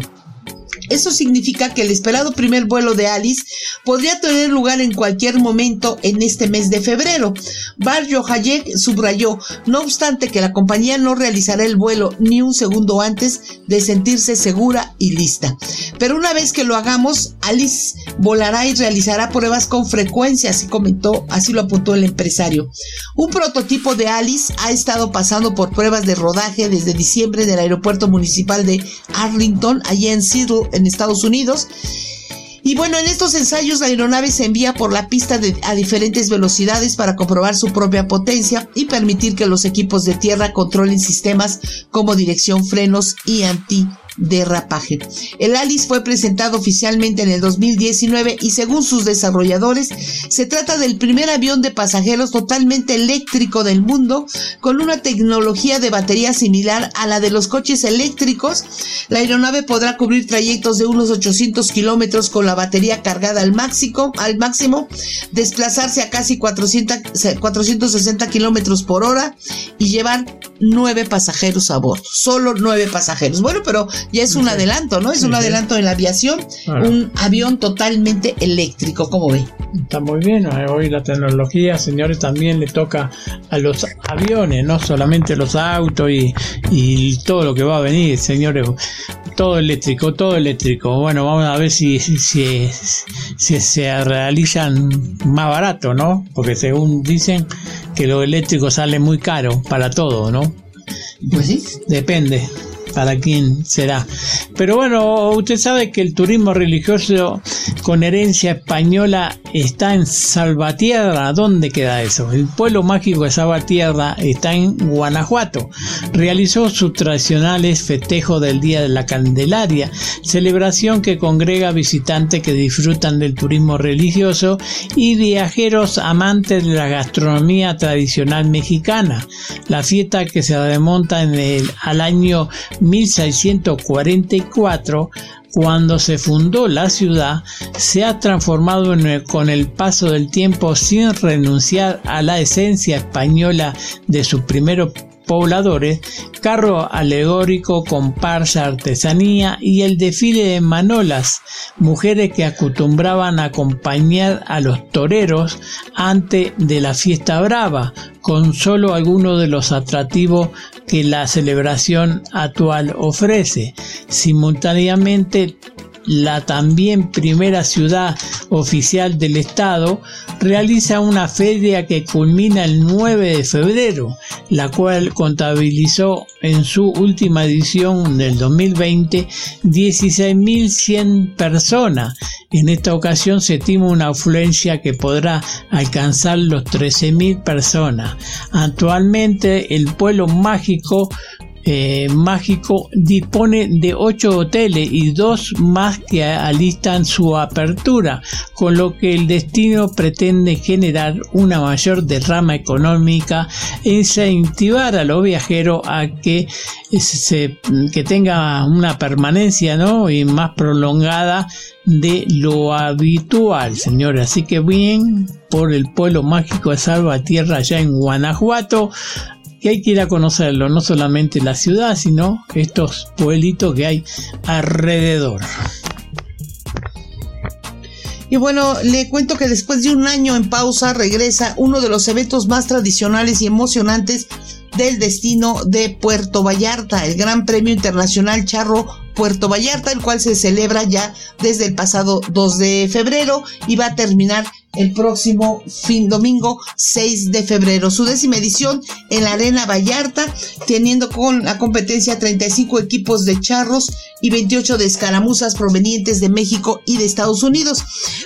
Eso significa que el esperado primer vuelo de Alice podría tener lugar en cualquier momento en este mes de febrero. Barrio Hayek subrayó, no obstante que la compañía no realizará el vuelo ni un segundo antes de sentirse segura y lista. Pero una vez que lo hagamos, Alice volará y realizará pruebas con frecuencia, así comentó, así lo apuntó el empresario. Un prototipo de Alice ha estado pasando por pruebas de rodaje desde diciembre del aeropuerto municipal de Arlington, allá en Seattle, en Estados Unidos. Y bueno, en estos ensayos la aeronave se envía por la pista a diferentes velocidades para comprobar su propia potencia y permitir que los equipos de tierra controlen sistemas como dirección, frenos y anti derrapaje. El Alice fue presentado oficialmente en el 2019 y según sus desarrolladores se trata del primer avión de pasajeros totalmente eléctrico del mundo con una tecnología de batería similar a la de los coches eléctricos. La aeronave podrá cubrir trayectos de unos 800 kilómetros con la batería cargada al máximo, al máximo, desplazarse a casi 400, 460 kilómetros por hora y llevar nueve pasajeros a bordo. Solo nueve pasajeros. Bueno, pero ya es un adelanto, ¿no? Es un adelanto en la aviación, un avión totalmente eléctrico, ¿cómo ve? Está muy bien, eh, hoy la tecnología, señores, también le toca a los aviones, no solamente los autos y, y todo lo que va a venir, señores, todo eléctrico, todo eléctrico. Bueno, vamos a ver si, si, si, se realizan más barato, ¿no? Porque según dicen que lo eléctrico sale muy caro para todo, ¿no? Pues sí. Depende para quién será. Pero bueno, usted sabe que el turismo religioso con herencia española está en Salvatierra. ¿Dónde queda eso? El pueblo mágico de Salvatierra está en Guanajuato. Realizó sus tradicionales festejos del Día de la Candelaria, celebración que congrega visitantes que disfrutan del turismo religioso y viajeros amantes de la gastronomía tradicional mexicana. La fiesta que se remonta en el, al año 1644 cuando se fundó la ciudad, se ha transformado con el paso del tiempo sin renunciar a la esencia española de sus primeros pobladores, carro alegórico, comparsa, artesanía y el desfile de manolas, mujeres que acostumbraban acompañar a los toreros antes de la fiesta brava, con solo algunos de los atractivos que la celebración actual ofrece. Simultáneamente la también primera ciudad oficial del estado, realiza una feria que culmina el 9 de febrero, la cual contabilizó en su última edición del 2020 16.100 personas. En esta ocasión se estima una afluencia que podrá alcanzar los 13.000 personas. Actualmente el pueblo mágico eh, mágico dispone de ocho hoteles y dos más que alistan su apertura, con lo que el destino pretende generar una mayor derrama económica e incentivar a los viajeros a que se, que tenga una permanencia ¿no? y más prolongada de lo habitual, señores. Así que bien por el pueblo mágico de Salvatierra allá en Guanajuato y hay que ir a conocerlo, no solamente la ciudad, sino estos pueblitos que hay alrededor. Y bueno, le cuento que después de un año en pausa regresa uno de los eventos más tradicionales y emocionantes del destino de Puerto Vallarta, el Gran Premio Internacional Charro Puerto Vallarta, el cual se celebra ya desde el pasado 2 de febrero y va a terminar el próximo fin domingo 6 de febrero. Su décima edición en la Arena Vallarta, teniendo con la competencia 35 equipos de charros y 28 de escaramuzas provenientes de México y de Estados Unidos.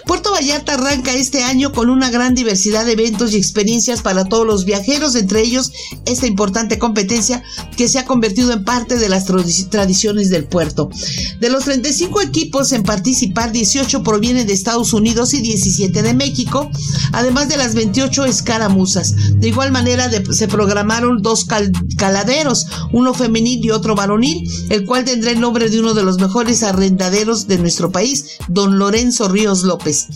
Puerto Vallarta arranca este año con una gran diversidad de eventos y experiencias para todos los viajeros, entre ellos esta importante competencia que se ha convertido en parte de las tradiciones del puerto. De los 35 equipos en participar, 18 provienen de Estados Unidos y 17 de México, además de las 28 escaramuzas. De igual manera se programaron dos caladeros, uno femenil y otro varonil, el cual tendrá el nombre de uno de los mejores arrendaderos de nuestro país, don Lorenzo Ríos López.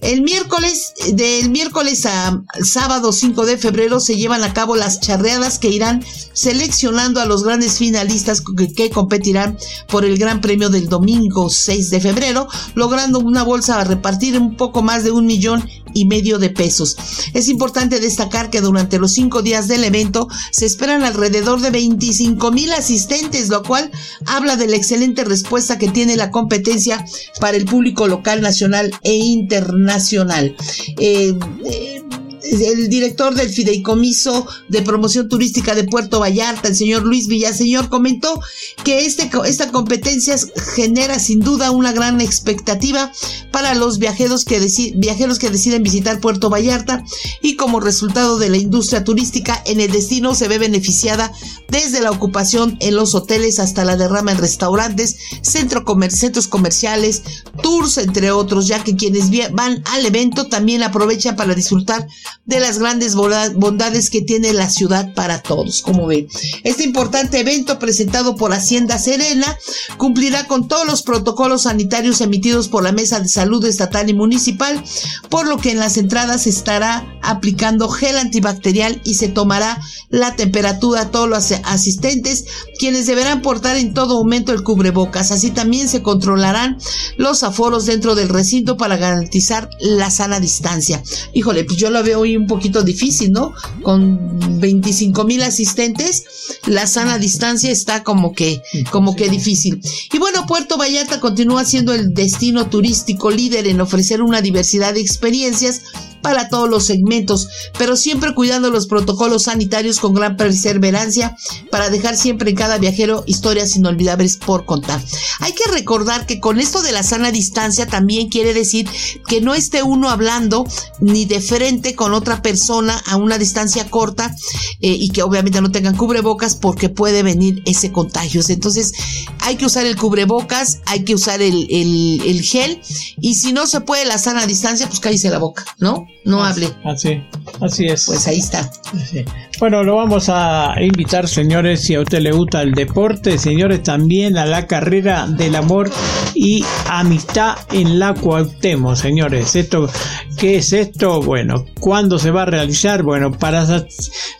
El miércoles, del miércoles a sábado 5 de febrero se llevan a cabo las charreadas que irán seleccionando a los grandes finalistas que competirán por el Gran Premio del domingo 6 de febrero, logrando una bolsa a repartir un poco más de un millón y medio de pesos. Es importante destacar que durante los cinco días del evento se esperan alrededor de 25 mil asistentes, lo cual habla de la excelente respuesta que tiene la competencia para el público local, nacional e internacional. Eh, eh, el director del Fideicomiso de Promoción Turística de Puerto Vallarta, el señor Luis Villaseñor, comentó que este, esta competencia genera sin duda una gran expectativa para los viajeros que, viajeros que deciden visitar Puerto Vallarta y como resultado de la industria turística en el destino se ve beneficiada desde la ocupación en los hoteles hasta la derrama en restaurantes, centros comerciales, tours, entre otros, ya que quienes van al evento también aprovechan para disfrutar de las grandes bondades que tiene la ciudad para todos. Como ven, este importante evento presentado por Hacienda Serena cumplirá con todos los protocolos sanitarios emitidos por la Mesa de Salud Estatal y Municipal, por lo que en las entradas se estará aplicando gel antibacterial y se tomará la temperatura a todos los asistentes, quienes deberán portar en todo momento el cubrebocas. Así también se controlarán los aforos dentro del recinto para garantizar la sana distancia. Híjole, pues yo lo veo hoy un poquito difícil, ¿no? Con 25 mil asistentes, la sana distancia está como que, como que difícil. Y bueno, Puerto Vallarta continúa siendo el destino turístico líder en ofrecer una diversidad de experiencias para todos los segmentos, pero siempre cuidando los protocolos sanitarios con gran perseverancia para dejar siempre en cada viajero historias inolvidables por contar. Hay que recordar que con esto de la sana distancia también quiere decir que no esté uno hablando ni de frente con otra persona a una distancia corta eh, y que obviamente no tengan cubrebocas porque puede venir ese contagio. Entonces hay que usar el cubrebocas, hay que usar el, el, gel y si no se puede la sana distancia, pues cállese la boca, ¿no? No hable. Así, así es. Pues ahí está. Bueno, lo vamos a invitar, señores, si a usted le gusta el deporte, señores, también a la carrera del amor y amistad en la Cuauhtémoc, señores. Esto, ¿qué es esto? Bueno, ¿cuándo se va a realizar? Bueno, para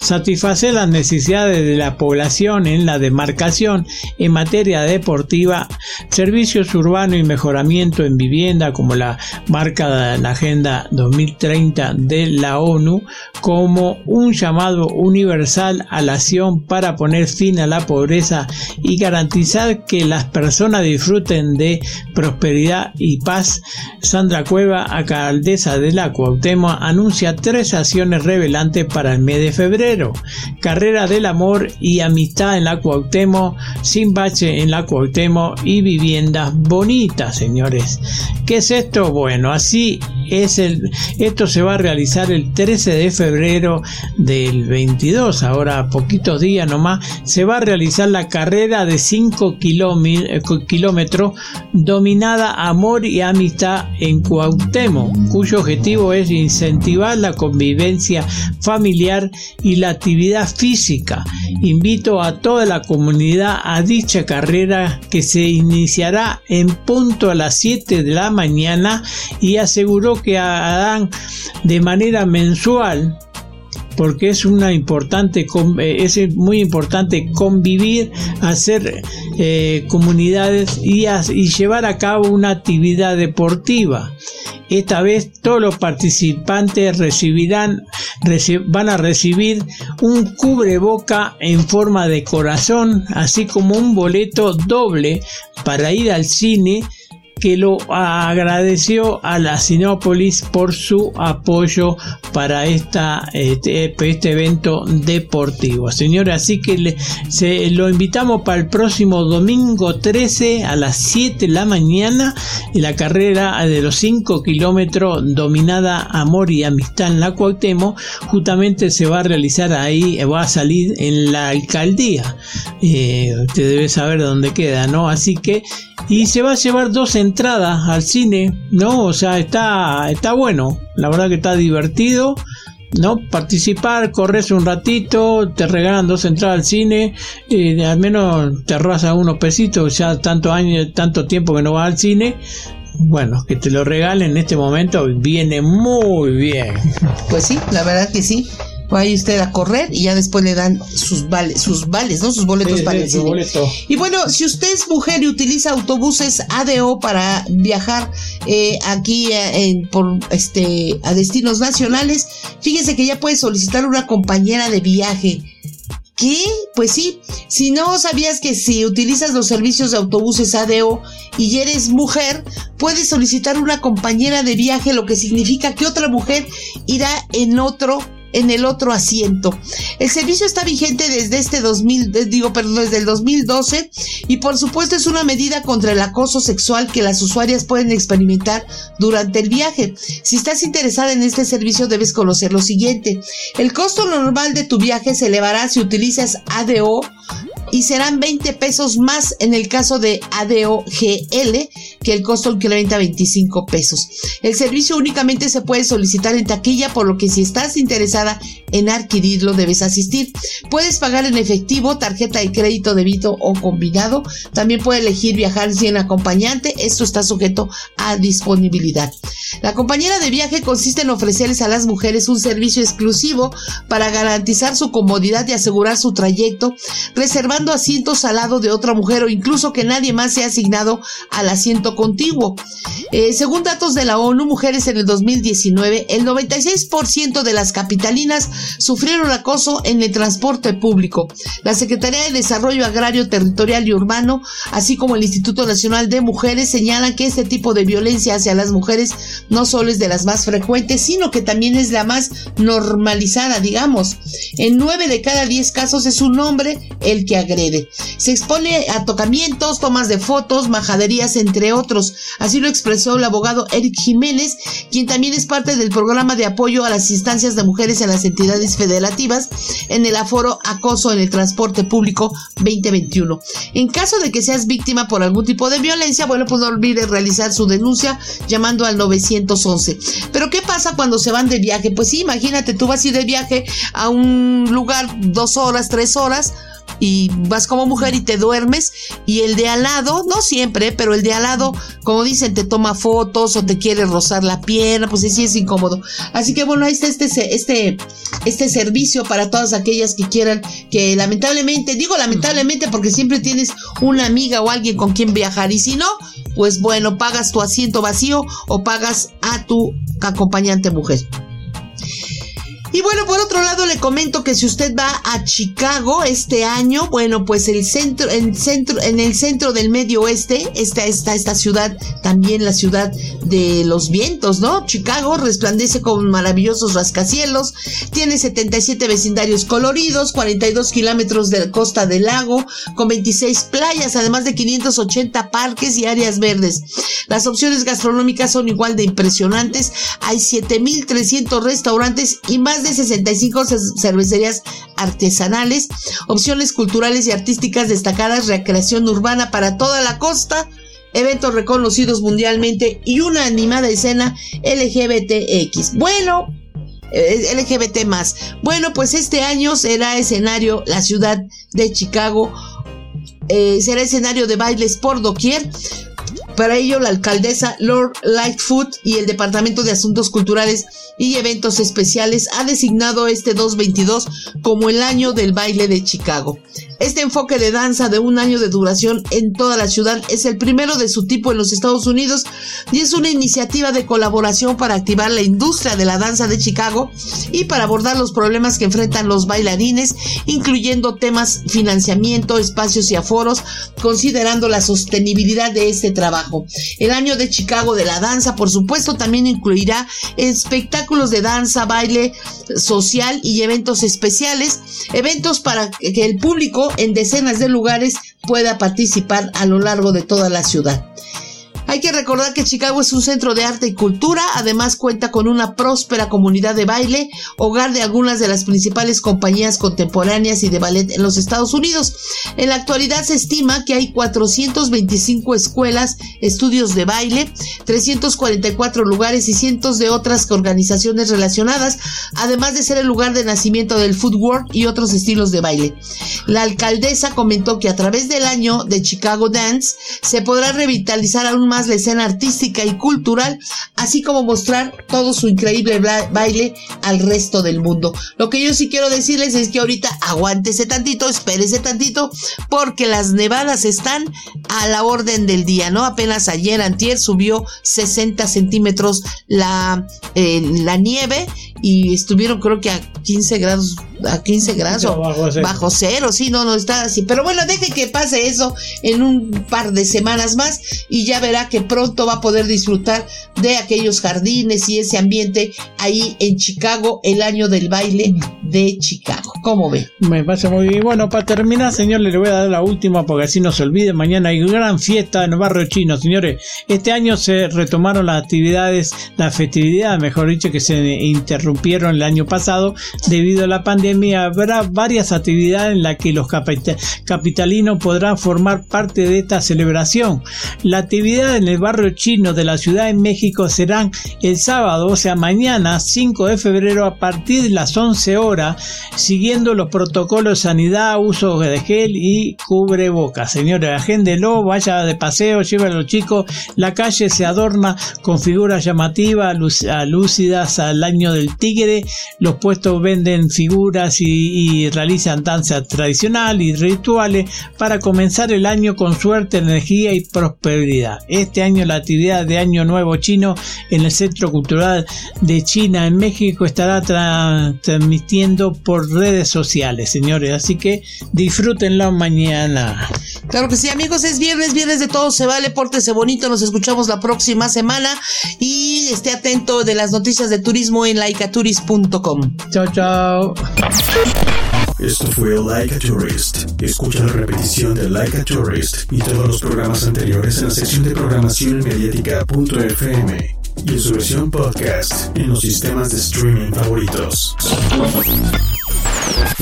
satisfacer las necesidades de la población en la demarcación en materia deportiva, servicios urbanos y mejoramiento en vivienda, como la marca de la Agenda 2030 de la ONU, como un llamado universal a la acción para poner fin a la pobreza y garantizar que las personas disfruten de prosperidad y paz. Sandra Cueva, alcaldesa de la Cuauhtémoc, anuncia tres acciones revelantes para el mes de febrero. Carrera del amor y amistad en la Cuauhtémoc, sin bache en la Cuauhtémoc y viviendas bonitas, señores. ¿Qué es esto? Bueno, así es el esto se va a realizar el 13 de febrero del 22, ahora poquitos días nomás, se va a realizar la carrera de 5 eh, kilómetros dominada Amor y Amistad en Cuauhtémoc, cuyo objetivo es incentivar la convivencia familiar y la actividad física. Invito a toda la comunidad a dicha carrera que se iniciará en punto a las 7 de la mañana y aseguró que harán de manera mensual porque es una importante eh, es muy importante convivir hacer eh, comunidades y, y llevar a cabo una actividad deportiva. Esta vez todos los participantes recibirán van a recibir un cubreboca en forma de corazón así como un boleto doble para ir al cine que lo agradeció a la Sinópolis por su apoyo para esta, este, este evento deportivo. Señores, así que se, lo invitamos para el próximo domingo 13 a las 7 de la mañana en la carrera de los 5 kilómetros dominada Amor y Amistad en la Cuauhtémoc. Justamente se va a realizar ahí, va a salir en la alcaldía. Eh, usted debe saber dónde queda, ¿no? Así que y se va a llevar dos entradas al cine, ¿no? O sea, está, está bueno, la verdad que está divertido, ¿no? Participar, corres un ratito, te regalan dos entradas al cine, y al menos te raza unos pesitos, ya tanto tanto tiempo que no vas al cine, bueno, que te lo regalen en este momento viene muy bien. Pues sí, la verdad que sí vaya usted a correr y ya después le dan sus vales, sus vales, ¿no? Sus boletos para el cine. Y bueno, si usted es mujer y utiliza autobuses ADO para viajar eh, aquí eh, por este a destinos nacionales, fíjese que ya puede solicitar una compañera de viaje. ¿Qué? Pues sí, si no sabías que si utilizas los servicios de autobuses ADO y eres mujer, puedes solicitar una compañera de viaje, lo que significa que otra mujer irá en otro en el otro asiento. El servicio está vigente desde este 2000, eh, digo, desde el 2012 y por supuesto es una medida contra el acoso sexual que las usuarias pueden experimentar durante el viaje. Si estás interesada en este servicio debes conocer lo siguiente. El costo normal de tu viaje se elevará si utilizas ADO y serán 20 pesos más en el caso de ADOGL que el costo incrementa 25 pesos. El servicio únicamente se puede solicitar en taquilla, por lo que si estás interesada en adquirirlo debes asistir. Puedes pagar en efectivo, tarjeta de crédito, débito o combinado. También puedes elegir viajar sin acompañante. Esto está sujeto a disponibilidad. La compañera de viaje consiste en ofrecerles a las mujeres un servicio exclusivo para garantizar su comodidad y asegurar su trayecto, reservando asientos al lado de otra mujer o incluso que nadie más sea asignado al asiento contiguo. Eh, según datos de la ONU Mujeres en el 2019, el 96% de las capitalinas sufrieron acoso en el transporte público. La Secretaría de Desarrollo Agrario, Territorial y Urbano, así como el Instituto Nacional de Mujeres, señalan que este tipo de violencia hacia las mujeres no solo es de las más frecuentes, sino que también es la más normalizada, digamos. En nueve de cada diez casos es un hombre el que agrede. Se expone a tocamientos, tomas de fotos, majaderías, entre otros. Así lo expresó el abogado Eric Jiménez, quien también es parte del programa de apoyo a las instancias de mujeres en las entidades federativas en el aforo acoso en el transporte público 2021. En caso de que seas víctima por algún tipo de violencia, bueno, pues no olvides realizar su denuncia llamando al 911. Pero ¿qué pasa cuando se van de viaje? Pues sí, imagínate, tú vas a de viaje a un lugar dos horas, tres horas, y vas como mujer y te duermes y el de al lado, no siempre, pero el de al lado, como dicen, te toma fotos o te quiere rozar la pierna, pues sí es incómodo. Así que bueno, ahí está este, este, este servicio para todas aquellas que quieran, que lamentablemente, digo lamentablemente porque siempre tienes una amiga o alguien con quien viajar y si no, pues bueno, pagas tu asiento vacío o pagas a tu acompañante mujer. Y bueno, por otro lado le comento que si usted va a Chicago este año, bueno, pues el centro, en centro, en el centro del medio oeste está, está esta ciudad, también la ciudad de los vientos, ¿no? Chicago resplandece con maravillosos rascacielos, tiene 77 vecindarios coloridos, 42 kilómetros de costa del lago, con 26 playas, además de 580 parques y áreas verdes. Las opciones gastronómicas son igual de impresionantes, hay 7.300 restaurantes y más de 65 cervecerías artesanales, opciones culturales y artísticas destacadas, recreación urbana para toda la costa, eventos reconocidos mundialmente y una animada escena LGBTX. Bueno, eh, LGBT más. Bueno, pues este año será escenario la ciudad de Chicago. Eh, será escenario de bailes por doquier para ello, la alcaldesa Lord Lightfoot y el Departamento de Asuntos Culturales y Eventos Especiales ha designado este 2022 como el año del baile de Chicago. Este enfoque de danza de un año de duración en toda la ciudad es el primero de su tipo en los Estados Unidos y es una iniciativa de colaboración para activar la industria de la danza de Chicago y para abordar los problemas que enfrentan los bailarines, incluyendo temas financiamiento, espacios y aforos, considerando la sostenibilidad de este trabajo. El año de Chicago de la danza, por supuesto, también incluirá espectáculos de danza, baile social y eventos especiales, eventos para que el público en decenas de lugares pueda participar a lo largo de toda la ciudad. Hay que recordar que Chicago es un centro de arte y cultura, además cuenta con una próspera comunidad de baile, hogar de algunas de las principales compañías contemporáneas y de ballet en los Estados Unidos. En la actualidad se estima que hay 425 escuelas, estudios de baile, 344 lugares y cientos de otras organizaciones relacionadas, además de ser el lugar de nacimiento del footwork y otros estilos de baile. La alcaldesa comentó que a través del año de Chicago Dance se podrá revitalizar aún más la escena artística y cultural, así como mostrar todo su increíble baile al resto del mundo. Lo que yo sí quiero decirles es que ahorita aguántese tantito, espérese tantito, porque las nevadas están a la orden del día, ¿no? Apenas ayer, antier, subió 60 centímetros la, eh, la nieve y estuvieron creo que a 15 grados a 15 grados bajo cero. sí, no, no está así. Pero bueno, deje que pase eso en un par de semanas más y ya verá que pronto va a poder disfrutar de aquellos jardines y ese ambiente ahí en Chicago, el año del baile de Chicago. ¿Cómo ve? Me pasa muy bien. Bueno, para terminar, señores, le voy a dar la última porque así no se olvide. Mañana hay gran fiesta en el barrio chino, señores. Este año se retomaron las actividades, las festividades, mejor dicho, que se interrumpieron el año pasado debido a la pandemia habrá varias actividades en las que los capitalinos podrán formar parte de esta celebración. La actividad en el barrio chino de la Ciudad de México serán el sábado, o sea, mañana 5 de febrero a partir de las 11 horas, siguiendo los protocolos de sanidad, uso de gel y cubreboca. Señores, agéndelo, vaya de paseo, lleve a los chicos. La calle se adorna con figuras llamativas, lúcidas al año del tigre. Los puestos venden figuras y, realizan danzas tradicionales y rituales para comenzar el año con suerte, energía y prosperidad. Este año la actividad de Año Nuevo Chino en el Centro Cultural de China en México estará transmitiendo por redes sociales, señores. Así que disfrútenlo mañana. Claro que sí, amigos, es viernes, viernes de todo se vale, pórtese bonito, nos escuchamos la próxima semana y esté atento de las noticias de turismo en laicaturis.com. Chao, chao. Esto fue Like a Tourist. Escucha la repetición de Like a Tourist y todos los programas anteriores en la sección de programación mediática.fm y en su versión podcast en los sistemas de streaming favoritos.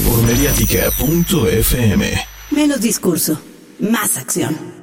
Por mediática.fm. Menos discurso, más acción.